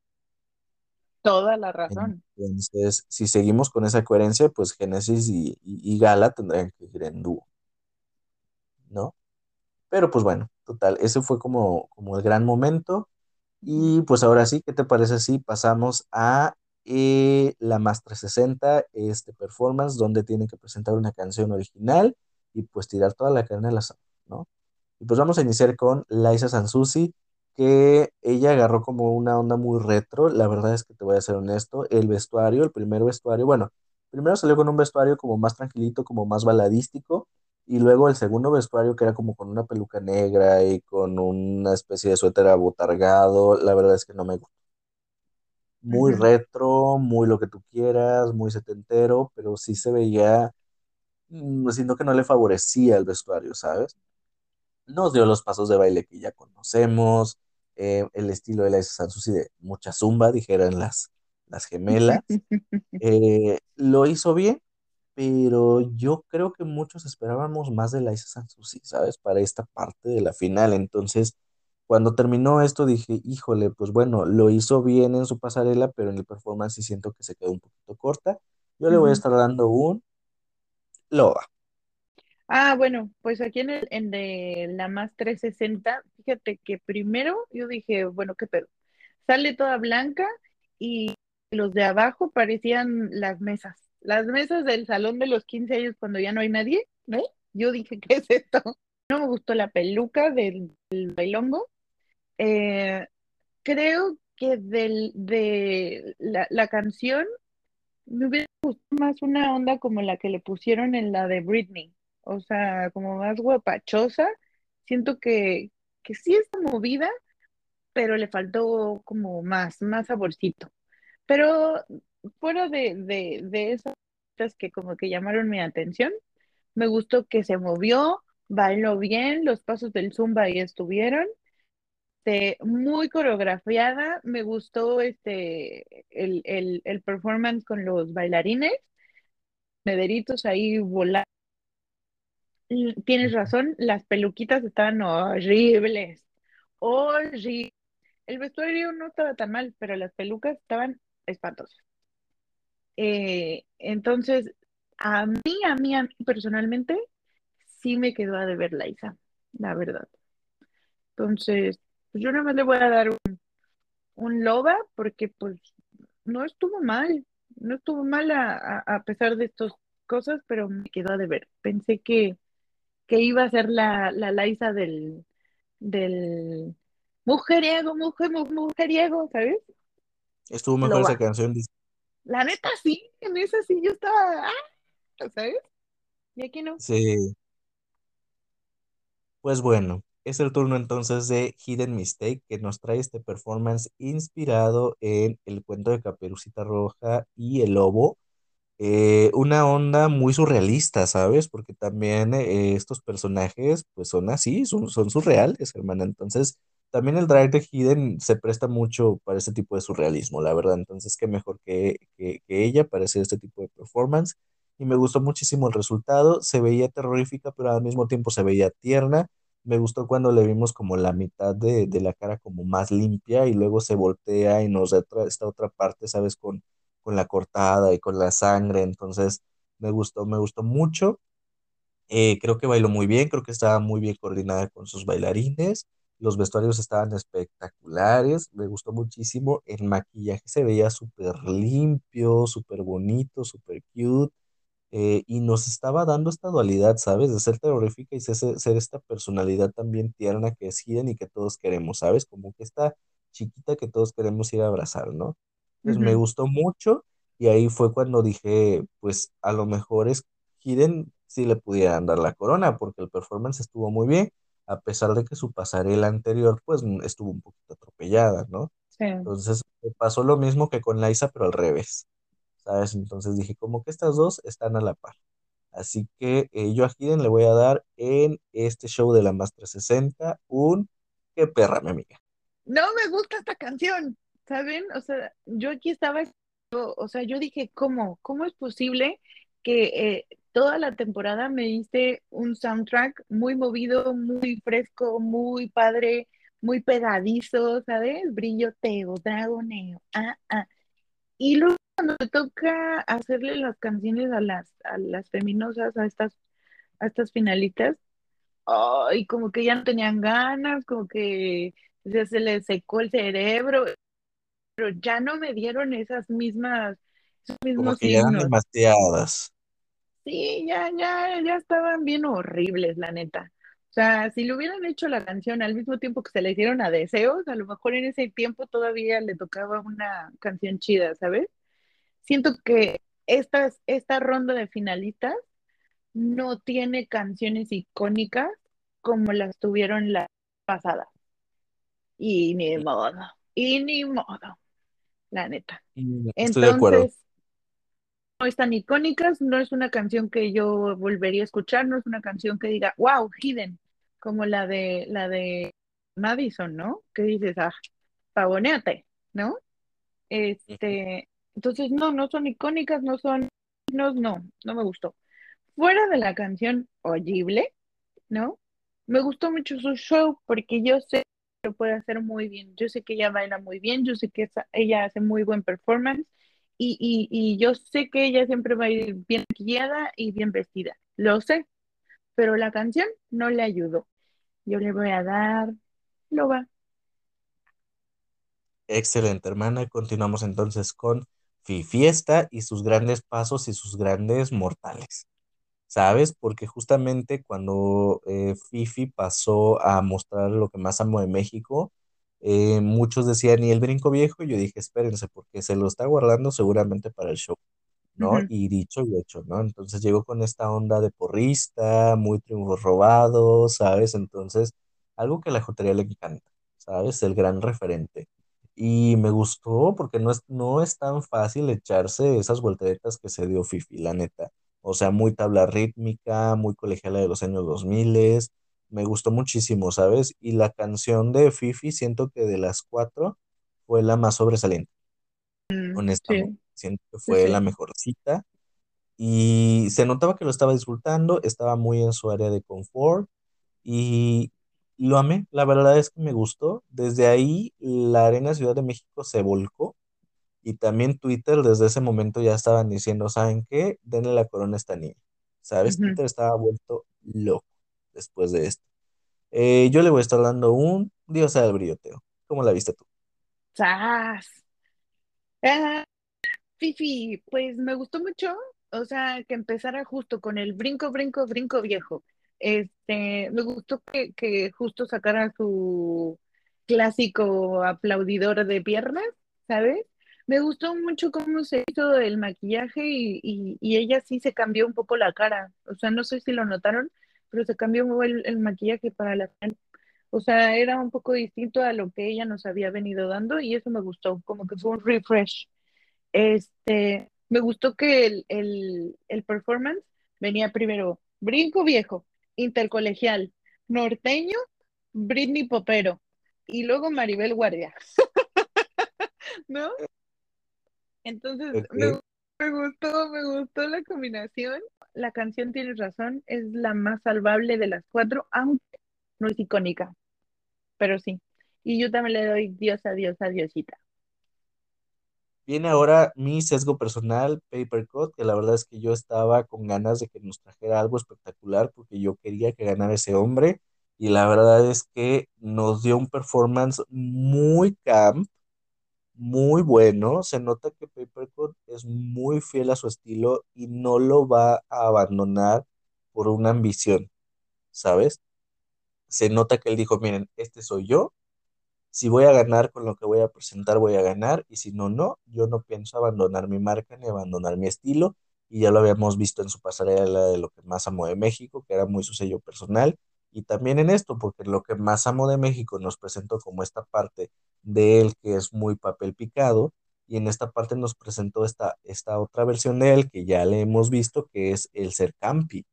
Toda la razón. Entonces, si seguimos con esa coherencia, pues Génesis y, Gala tendrían que ir en dúo, ¿no? Pero pues bueno, total, ese fue como, como el gran momento. Y pues ahora sí, ¿qué te parece si pasamos a eh, la Más 360, este performance, donde tienen que presentar una canción original y pues tirar toda la carne a la ¿no? Y pues vamos a iniciar con Liza Sansusi, que ella agarró como una onda muy retro. La verdad es que te voy a ser honesto, el vestuario, el primer vestuario, bueno, primero salió con un vestuario como más tranquilito, como más baladístico, y luego el segundo vestuario que era como con una peluca negra y con una especie de suéter abotargado, la verdad es que no me gusta. Muy retro, muy lo que tú quieras, muy setentero, pero sí se veía, mm, siento que no le favorecía el vestuario, ¿sabes? Nos dio los pasos de baile que ya conocemos, eh, el estilo de la Sansusi de mucha zumba, dijeran las, las gemelas. Eh, lo hizo bien, pero yo creo que muchos esperábamos más de Liza Sansusi, ¿sabes? Para esta parte de la final. Entonces, cuando terminó esto dije, híjole, pues bueno, lo hizo bien en su pasarela, pero en el performance sí siento que se quedó un poquito corta. Yo le voy a estar dando un loba. Ah, bueno, pues aquí en, el, de la más 360, fíjate que primero yo dije, bueno, qué pedo. Sale toda blanca y los de abajo parecían las mesas las mesas del salón de los 15 años cuando ya no hay nadie, ¿no? Yo dije, ¿qué es esto? No me gustó la peluca del, bailongo. Eh, creo que del, de la, canción me hubiera gustado más una onda como la que le pusieron en la de Britney. O sea, como más guapachosa. Siento que, que sí está movida, pero le faltó como más, más saborcito. Pero fuera de, de, esas que como que llamaron mi atención, me gustó que se movió, bailó bien, los pasos del zumba ahí estuvieron, este, muy coreografiada, me gustó este, el, el, performance con los bailarines, mederitos ahí volando. Tienes razón, las peluquitas estaban horribles, horribles. El vestuario no estaba tan mal, pero las pelucas estaban espantosas. Eh, entonces, a mí, a mí, a mí personalmente, sí me quedó a deber Liza, la verdad. Entonces, pues yo nada más le voy a dar un, un loba porque pues no estuvo mal, no estuvo mal a, pesar de estas cosas, pero me quedó a deber. Pensé que, que iba a ser la, la del, del mujeriego, mujer, mujeriego, ¿sabes? Estuvo mejor esa canción. La neta sí, en esa sí yo estaba, ah, ¿sabes? Y aquí no. Sí. Pues bueno, es el turno entonces de Hidden Mistake, que nos trae este performance inspirado en el cuento de Caperucita Roja y el Lobo. Eh, una onda muy surrealista, ¿sabes? Porque también eh, estos personajes, pues son así, son, son surreales, hermana. Entonces, también el drag de Hidden se presta mucho para este tipo de surrealismo, la verdad. Entonces, qué mejor que, que, que ella para hacer este tipo de performance y me gustó muchísimo el resultado. Se veía terrorífica, pero al mismo tiempo se veía tierna. Me gustó cuando le vimos como la mitad de, de la cara como más limpia y luego se voltea y nos da esta otra parte, ¿sabes? Con, con la cortada y con la sangre. Entonces, me gustó, me gustó mucho. Eh, creo que bailó muy bien, creo que estaba muy bien coordinada con sus bailarines. Los vestuarios estaban espectaculares, me gustó muchísimo. El maquillaje se veía súper limpio, súper bonito, súper cute. Eh, y nos estaba dando esta dualidad, ¿sabes? De ser terrorífica y ser, ser esta personalidad también tierna que es Hidden y que todos queremos, ¿sabes? Como que esta chiquita que todos queremos ir a abrazar, ¿no? Entonces me gustó mucho y ahí fue cuando dije, pues a lo mejor es Hidden si le pudieran dar la corona, porque el performance estuvo muy bien, a pesar de que su pasarela anterior, pues estuvo un poquito atropellada, ¿no? Sí. Entonces pasó lo mismo que con Liza, pero al revés. ¿sabes? Entonces dije, como que estas dos están a la par. Así que eh, yo a Hidden le voy a dar en este show de la Más 360 un qué perra, mi amiga. No me gusta esta canción, ¿saben? O sea, yo aquí estaba, o sea, yo dije, ¿cómo? ¿Cómo es posible que eh, toda la temporada me diste un soundtrack muy movido, muy fresco, muy padre, muy pegadizo, ¿sabes? Brilloteo, dragoneo, ah, ah. Y luego cuando toca hacerle las canciones a las, a las feminosas, a estas, a estas finalistas, ay, como que ya no tenían ganas, como que ya se les secó el cerebro, pero ya no me dieron esas mismas, esos mismos como que ya eran demasiadas. Sí, ya, ya, ya estaban bien horribles, la neta. O sea, si le hubieran hecho la canción al mismo tiempo que se le hicieron a Deseos, a lo mejor en ese tiempo todavía le tocaba una canción chida, ¿sabes? siento que esta, esta ronda de finalistas no tiene canciones icónicas como las tuvieron la pasada. Y ni modo, y ni modo, la neta. Entonces, no están icónicas, no es una canción que yo volvería a escuchar, no es una canción que diga, wow, hidden, como la de la de Madison, ¿no? Que dices, ah, pavoneate, ¿no? Este, entonces, no, no son icónicas, no son, no, no, no me gustó. Fuera de la canción Oyible, ¿no? Me gustó mucho su show porque yo sé lo puede hacer muy bien. Yo sé que ella baila muy bien, yo sé que ella hace muy buen performance y, y, y yo sé que ella siempre va a ir bien guiada y bien vestida. Lo sé, pero la canción no le ayudó. Yo le voy a dar, lo va. Excelente, hermana. Continuamos entonces con Fiesta y sus grandes pasos y sus grandes mortales. ¿Sabes? Porque justamente cuando eh, Fifi pasó a mostrar lo que más amo de México, eh, muchos decían, ¿y el brinco viejo? Y yo dije, espérense, porque se lo está guardando seguramente para el show, ¿no? Y dicho y hecho, ¿no? Entonces llegó con esta onda de porrista, muy triunfo robado, ¿sabes? Entonces, algo que a la jotería le encanta, ¿sabes? El gran referente. Y me gustó porque no es, no es tan fácil echarse esas volteretas que se dio Fifi, la neta. O sea, muy tabla rítmica, muy colegiala de los años 2000. Me gustó muchísimo, ¿sabes? Y la canción de Fifi, siento que de las cuatro fue la más sobresaliente. Mm, honestamente, siento que fue la mejorcita. Y se notaba que lo estaba disfrutando, estaba muy en su área de confort. Y lo amé, la verdad es que me gustó. Desde ahí la Arena Ciudad de México se volcó y también Twitter desde ese momento ya estaban diciendo, ¿saben qué? Denle la corona a esta niña. ¿Sabes? Twitter estaba vuelto loco después de esto. Eh, yo le voy a estar dando un Dios al brilloteo. ¿Cómo la viste tú? ¡Sas! Fifi, pues me gustó mucho, o sea, que empezara justo con el brinco, brinco, brinco viejo. Este, me gustó que, justo sacara su clásico aplaudidor de piernas, ¿sabes? Me gustó mucho cómo se hizo el maquillaje y, ella sí se cambió un poco la cara. O sea, no sé si lo notaron, pero se cambió el, el maquillaje para la O sea, era un poco distinto a lo que ella nos había venido dando y eso me gustó, como que fue un refresh. Este, me gustó que el, el, el performance venía primero Brinco Viejo, Intercolegial, Norteño, Britney Popero y luego Maribel Guardia. ¿No? Entonces, me, gustó, me gustó la combinación. La canción, tienes razón, es la más salvable de las cuatro, aunque no es icónica. Pero sí. Y yo también le doy Dios a Dios a Diosita. Viene ahora mi sesgo personal, Paper Cut, que la verdad es que yo estaba con ganas de que nos trajera algo espectacular porque yo quería que ganara ese hombre y la verdad es que nos dio un performance muy camp, muy bueno. Se nota que Papercut es muy fiel a su estilo y no lo va a abandonar por una ambición, ¿sabes? Se nota que él dijo, miren, este soy yo. Si voy a ganar con lo que voy a presentar, voy a ganar. Y si no, no, yo no pienso abandonar mi marca ni abandonar mi estilo. Y ya lo habíamos visto en su pasarela de lo que más amo de México, que era muy su sello personal. Y también en esto, porque lo que más amo de México nos presentó como esta parte de él que es muy papel picado y en esta parte nos presentó esta, esta otra versión de él que ya le hemos visto que es el ser campi,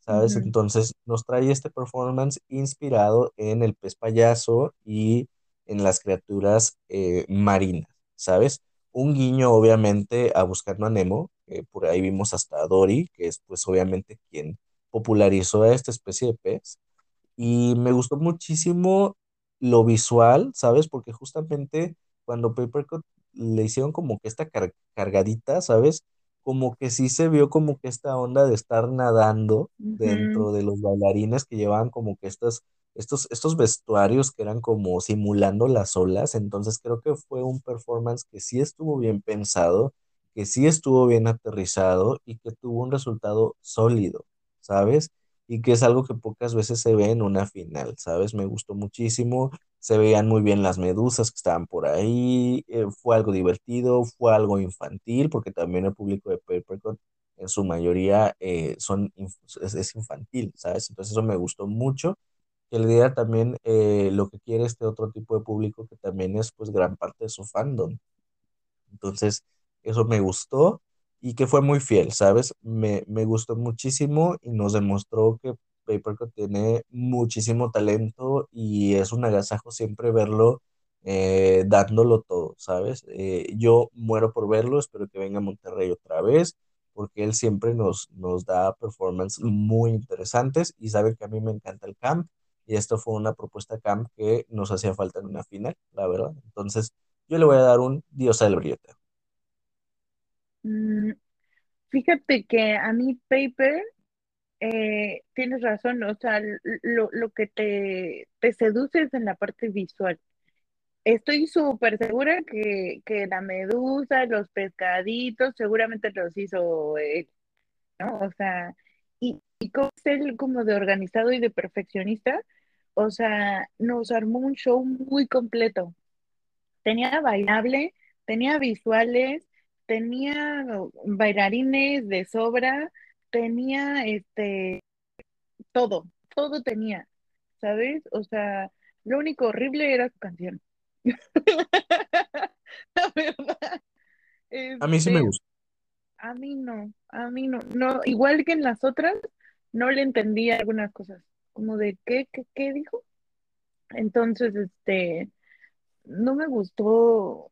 ¿sabes? Entonces nos trae este performance inspirado en el pez payaso y en las criaturas eh, marinas, ¿sabes? Un guiño obviamente a Buscando a Nemo, por ahí vimos hasta a Dory, que es pues obviamente quien popularizó a esta especie de pez. Y me gustó muchísimo lo visual, ¿sabes? Porque justamente cuando Papercut le hicieron como que esta cargadita, ¿sabes? Como que sí se vio como que esta onda de estar nadando dentro de los bailarines que llevaban como que estas, estos, estos vestuarios que eran como simulando las olas. Entonces creo que fue un performance que sí estuvo bien pensado, que sí estuvo bien aterrizado y que tuvo un resultado sólido, ¿sabes? Y que es algo que pocas veces se ve en una final, ¿sabes? Me gustó muchísimo, se veían muy bien las medusas que estaban por ahí, eh, fue algo divertido, fue algo infantil, porque también el público de Papercut en su mayoría eh, son, es, infantil, ¿sabes? Entonces eso me gustó mucho, que le diera también eh, lo que quiere este otro tipo de público que también es pues gran parte de su fandom. Entonces, eso me gustó y que fue muy fiel, ¿sabes? Me, gustó muchísimo y nos demostró que Papercut tiene muchísimo talento y es un agasajo siempre verlo eh, dándolo todo, ¿sabes? Eh, yo muero por verlo, espero que venga a Monterrey otra vez, porque él siempre nos, nos da performances muy interesantes y sabe que a mí me encanta el camp y esto fue una propuesta camp que nos hacía falta en una final, la verdad. Entonces, yo le voy a dar un Dios al brillete. Mm, fíjate que a mí Paper, eh, tienes razón, o sea, lo, que te, te seduce es en la parte visual. Estoy súper segura que, la medusa, los pescaditos, seguramente los hizo él, ¿no? O sea, y, y como él como de organizado y de perfeccionista, o sea, nos armó un show muy completo. Tenía bailable, tenía visuales, tenía bailarines de sobra, tenía este todo, todo tenía, ¿sabes? O sea, lo único horrible era su canción. La verdad. a mí sí me este, gusta. A mí no, a mí no, no, igual que en las otras, no le entendía algunas cosas, como de qué, qué, qué dijo. Entonces, este, no me gustó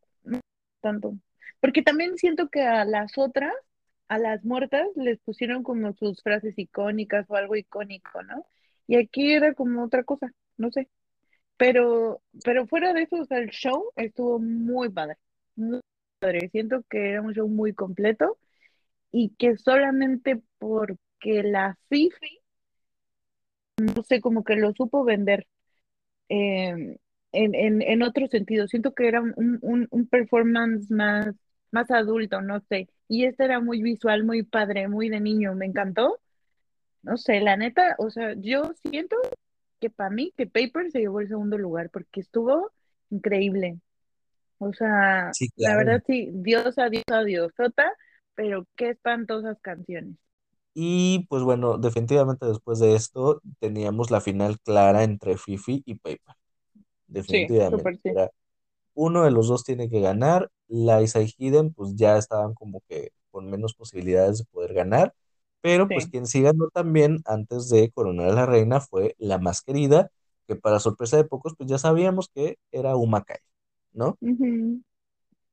tanto. Porque también siento que a las otras, a las muertas, les pusieron como sus frases icónicas o algo icónico, ¿no? Y aquí era como otra cosa, no sé. Pero, pero fuera de eso, o sea, el show estuvo muy padre, muy padre. Siento que era un show muy completo y que solamente porque la Fifi, no sé, como que lo supo vender. Eh, en, en, otro sentido. Siento que era un, un, performance más, más adulto, no sé. Y este era muy visual, muy padre, muy de niño, me encantó. No sé, la neta, o sea, yo siento que para mí que Paper se llevó el segundo lugar porque estuvo increíble. O sea, Sí, la verdad sí, Dios, adiós, adiós, Sota, pero qué espantosas canciones. Y pues bueno, definitivamente después de esto teníamos la final clara entre Fifi y Paper. Definitivamente. sí. Era uno de los dos tiene que ganar. Liza y Hidden pues ya estaban como que con menos posibilidades de poder ganar. Pero pues quien sí ganó también antes de coronar a la reina fue la más querida, que para sorpresa de pocos pues ya sabíamos que era Uma Kai, ¿no?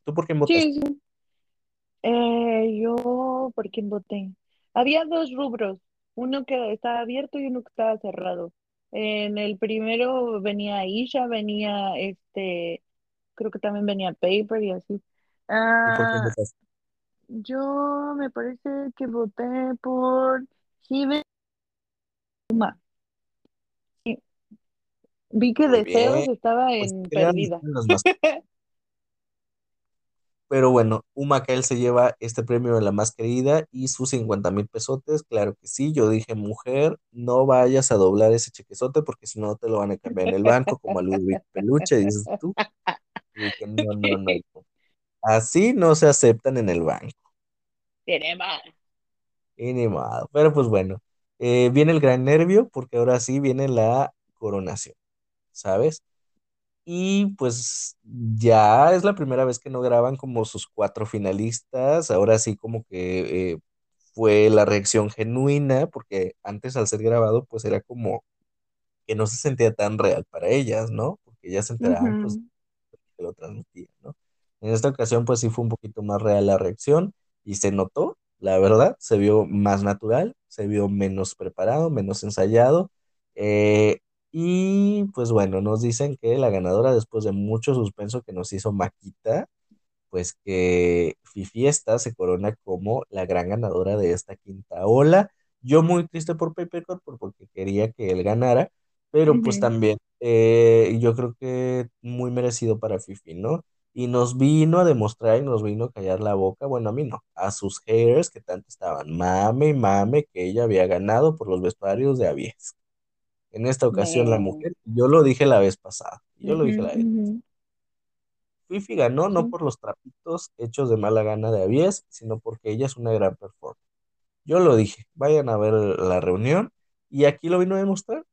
¿Tú por quién votaste? Sí, sí. Eh, yo, ¿por quién voté? Había dos rubros, uno que estaba abierto y uno que estaba cerrado. En el primero venía Isha, venía este, creo que también venía Paper y así. ¿Y por quién Ah, votaste? yo me parece que voté por Hibema. Sí, Vi que Muy bien. Deseos estaba Pues en crean Perdida. las más Pero bueno, Humacael se lleva este premio de la más querida y sus 50 mil pesotes. Claro que sí, yo dije, mujer, no vayas a doblar ese chequezote porque si no te lo van a cambiar en el banco, como a Ludwig Peluche, dices tú. Y dije, no, no, no. Así no se aceptan en el banco. Tiene más. Y ni modo. Pero pues bueno, eh, viene el gran nervio porque ahora sí viene la coronación, ¿sabes? Y pues ya es la primera vez que no graban como sus cuatro finalistas. Ahora sí como que eh, fue la reacción genuina, porque antes al ser grabado pues era como que no se sentía tan real para ellas, ¿no? Porque ellas se enteraban pues que lo transmitían, ¿no? En esta ocasión pues sí fue un poquito más real la reacción y se notó, la verdad, se vio más natural, se vio menos preparado, menos ensayado. eh, y pues bueno, nos dicen que la ganadora después de mucho suspenso que nos hizo Maquita, pues que Fifiesta se corona como la gran ganadora de esta quinta ola. Yo muy triste por por- porque quería que él ganara, pero pues también eh, yo creo que muy merecido para Fifi, ¿no? Y nos vino a demostrar y nos vino a callar la boca, bueno, a mí no, a sus haters que tanto estaban mame y mame que ella había ganado por los vestuarios de Avies. En esta ocasión la mujer, yo lo dije la vez pasada, yo lo dije la vez ujú. Fifi ganó no por los trapitos hechos de mala gana de Avies, sino porque ella es una gran performance. Yo lo dije, vayan a ver la reunión y aquí lo vino a demostrar,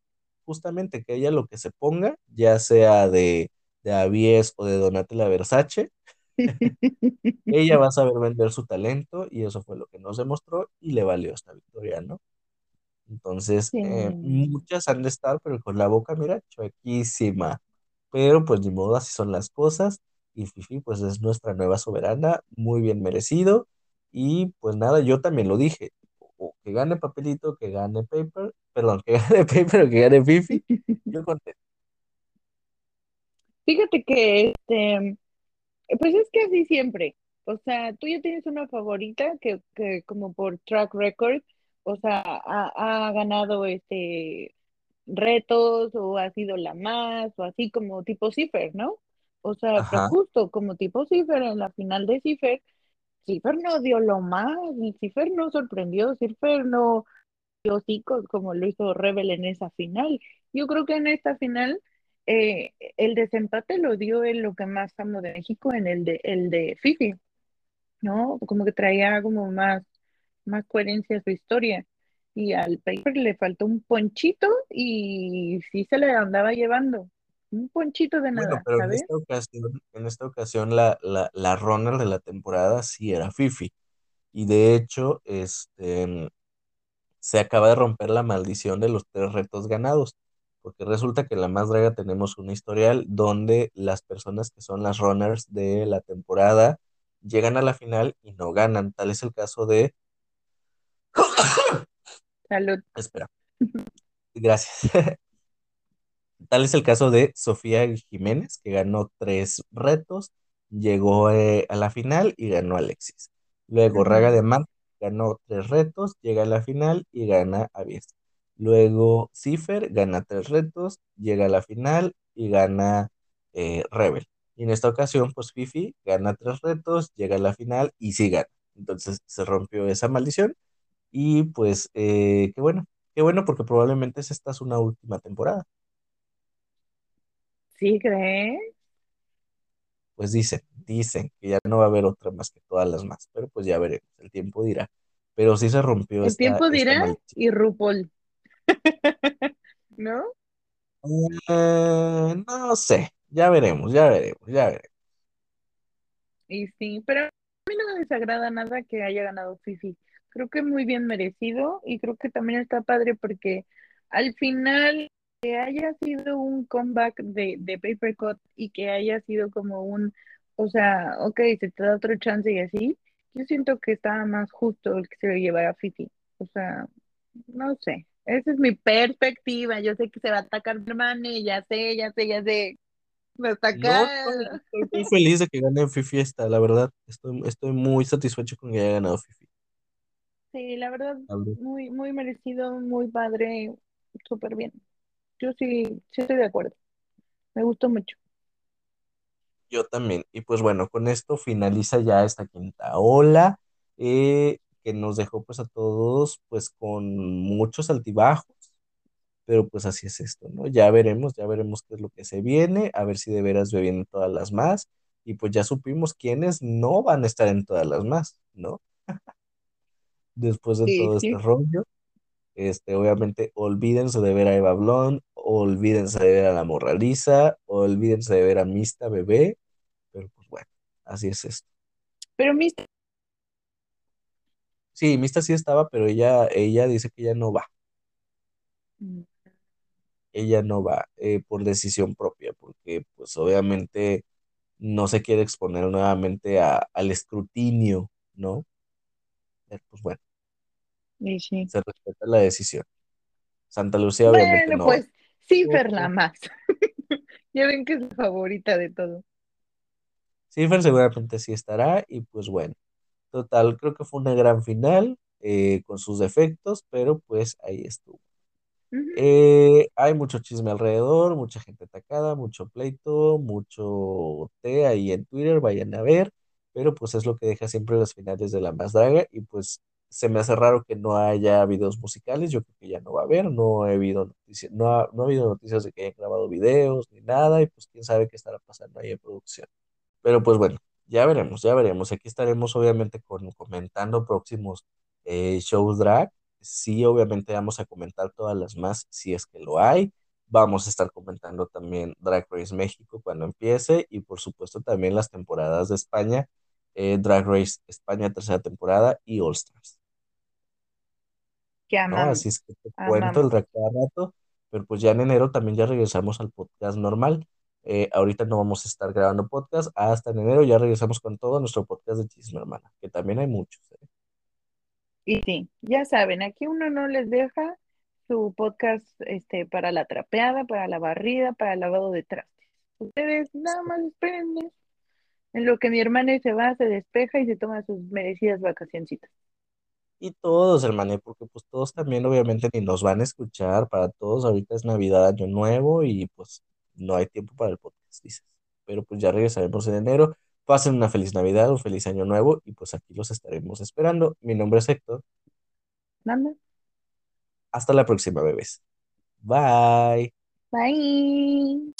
justamente que ella lo que se ponga, ya sea de, de Avies o de Donatella Versace, ella va a saber vender su talento y eso fue lo que nos demostró y le valió esta victoria, ¿no? Entonces, Sí. eh, muchas han de estar, pero con la boca, mira, chuequísima. Pero pues ni modo, así son las cosas. Y Fifi pues es nuestra nueva soberana, muy bien merecido. Y pues nada, yo también lo dije. O que gane Papelito, que gane Paper, perdón, que gane Paper o que gane Fifi. Yo contento. Fíjate que este, pues es que así siempre. O sea, tú ya tienes una favorita que, que como por track record, o sea, ha, ha ganado este retos o ha sido la más o así como tipo Cipher, ¿no? O sea, justo como tipo Cipher en la final de Cipher, Cipher no dio lo más, Cipher no sorprendió, Cipher no hocicos como lo hizo Rebel en esa final. Yo creo que en esta final eh, el desempate lo dio en lo que más amo de México, en el de, el de Fifi, ¿no? Como que traía como más, más coherencia a su historia. Y al Paper le faltó un ponchito y sí se le andaba llevando. Un ponchito de Bueno, nada, pero en esta ocasión, en esta ocasión la, la, la runner de la temporada sí era Fifi. Y de hecho, este, se acaba de romper la maldición de los tres retos ganados, porque resulta que en la Más Draga tenemos un historial donde las personas que son las runners de la temporada llegan a la final y no ganan. Tal es el caso de... Salud. Espera, gracias. Tal es el caso de Sofía Jiménez, que ganó tres retos, llegó eh, a la final y ganó Alexis. Luego Raga de Mar ganó tres retos, llega a la final y gana a. Luego Cifer gana tres retos, llega a la final y gana eh, Rebel. Y en esta ocasión, pues Fifi gana tres retos, llega a la final y sí gana. Entonces se rompió esa maldición y pues eh, qué bueno, qué bueno porque probablemente esta es una última temporada. ¿Sí crees? pues dicen, dicen que ya no va a haber otra más que todas las más, pero pues ya veremos, el tiempo dirá. Pero sí se rompió el tiempo dirá y RuPaul. ¿No? Eh, no sé, ya veremos, ya veremos, ya veremos. Y sí, pero a mí no me desagrada nada que haya ganado Fifi. Creo que muy bien merecido y creo que también está padre porque al final que haya sido un comeback de, de Paper Cut y que haya sido como un, o sea, ok, se te da otro chance y así, yo siento que estaba más justo el que se lo llevara Fifi. O sea, no sé, esa es mi perspectiva. Yo sé que se va a atacar mi hermana, ya sé, ya sé, ya sé. Me ataca. estoy muy feliz de que gane Fifi esta, la verdad. Estoy, estoy muy satisfecho con que haya ganado Fifi. Sí, la verdad, muy, muy merecido, muy padre, súper bien. Yo sí, sí estoy de acuerdo. Me gustó mucho. Yo también. Y pues bueno, con esto finaliza ya esta quinta ola, eh, que nos dejó pues a todos pues con muchos altibajos, pero pues así es esto, ¿no? Ya veremos, ya veremos qué es lo que se viene, a ver si de veras vienen todas las más, y pues ya supimos quiénes no van a estar en todas las más, ¿no? Después de todo este rollo. Este, obviamente, olvídense de ver a Eva Blond, olvídense de ver a la Morraliza, olvídense de ver a Mista Bebé, pero pues bueno, así es esto. Pero Mista. Sí, Mista sí estaba, pero ella, ella dice que ella no va. Mm. Ella no va eh, por decisión propia, porque pues obviamente no se quiere exponer nuevamente al escrutinio, ¿no? Pues bueno. Se respeta la decisión. Santa Lucía obviamente no. pues Cifer la más. ya ven que es la favorita de todo. Cifer seguramente sí estará y pues bueno. Total, creo que fue una gran final eh, con sus defectos, pero pues ahí estuvo. Eh, hay mucho chisme alrededor, mucha gente atacada, mucho pleito, mucho té ahí en Twitter, vayan a ver, pero pues es lo que deja siempre las finales de la más draga y pues se me hace raro que no haya videos musicales, yo creo que ya no va a haber, no he habido noticias, no ha, no ha habido noticias de que hayan grabado videos ni nada, y pues quién sabe qué estará pasando ahí en producción. Pero pues bueno, ya veremos, ya veremos. Aquí estaremos obviamente con, comentando próximos eh, shows drag. Sí, obviamente vamos a comentar todas las más si es que lo hay. Vamos a estar comentando también Drag Race México cuando empiece y por supuesto también las temporadas de España, eh, Drag Race España tercera temporada y All Stars. Así es que te cuento el cada rato, pero pues ya en enero también ya regresamos al podcast normal. Eh, ahorita no vamos a estar grabando podcast, hasta en enero ya regresamos con todo nuestro podcast de chisme, hermana, que también hay muchos. ¿eh? Y sí, ya saben, aquí uno no les deja su podcast este, para la trapeada, para la barrida, para el lavado de trastes. Ustedes nada más esperen en lo que mi hermana se va, se despeja y se toma sus merecidas vacacioncitas. Y todos, hermano, porque pues todos también obviamente ni nos van a escuchar, para todos ahorita es Navidad, Año Nuevo y pues no hay tiempo para el podcast, dices. Pero pues ya regresaremos en enero. Pasen una feliz Navidad, un feliz Año Nuevo y pues aquí los estaremos esperando. Mi nombre es Héctor. Manda. Hasta la próxima, bebés. Bye. Bye.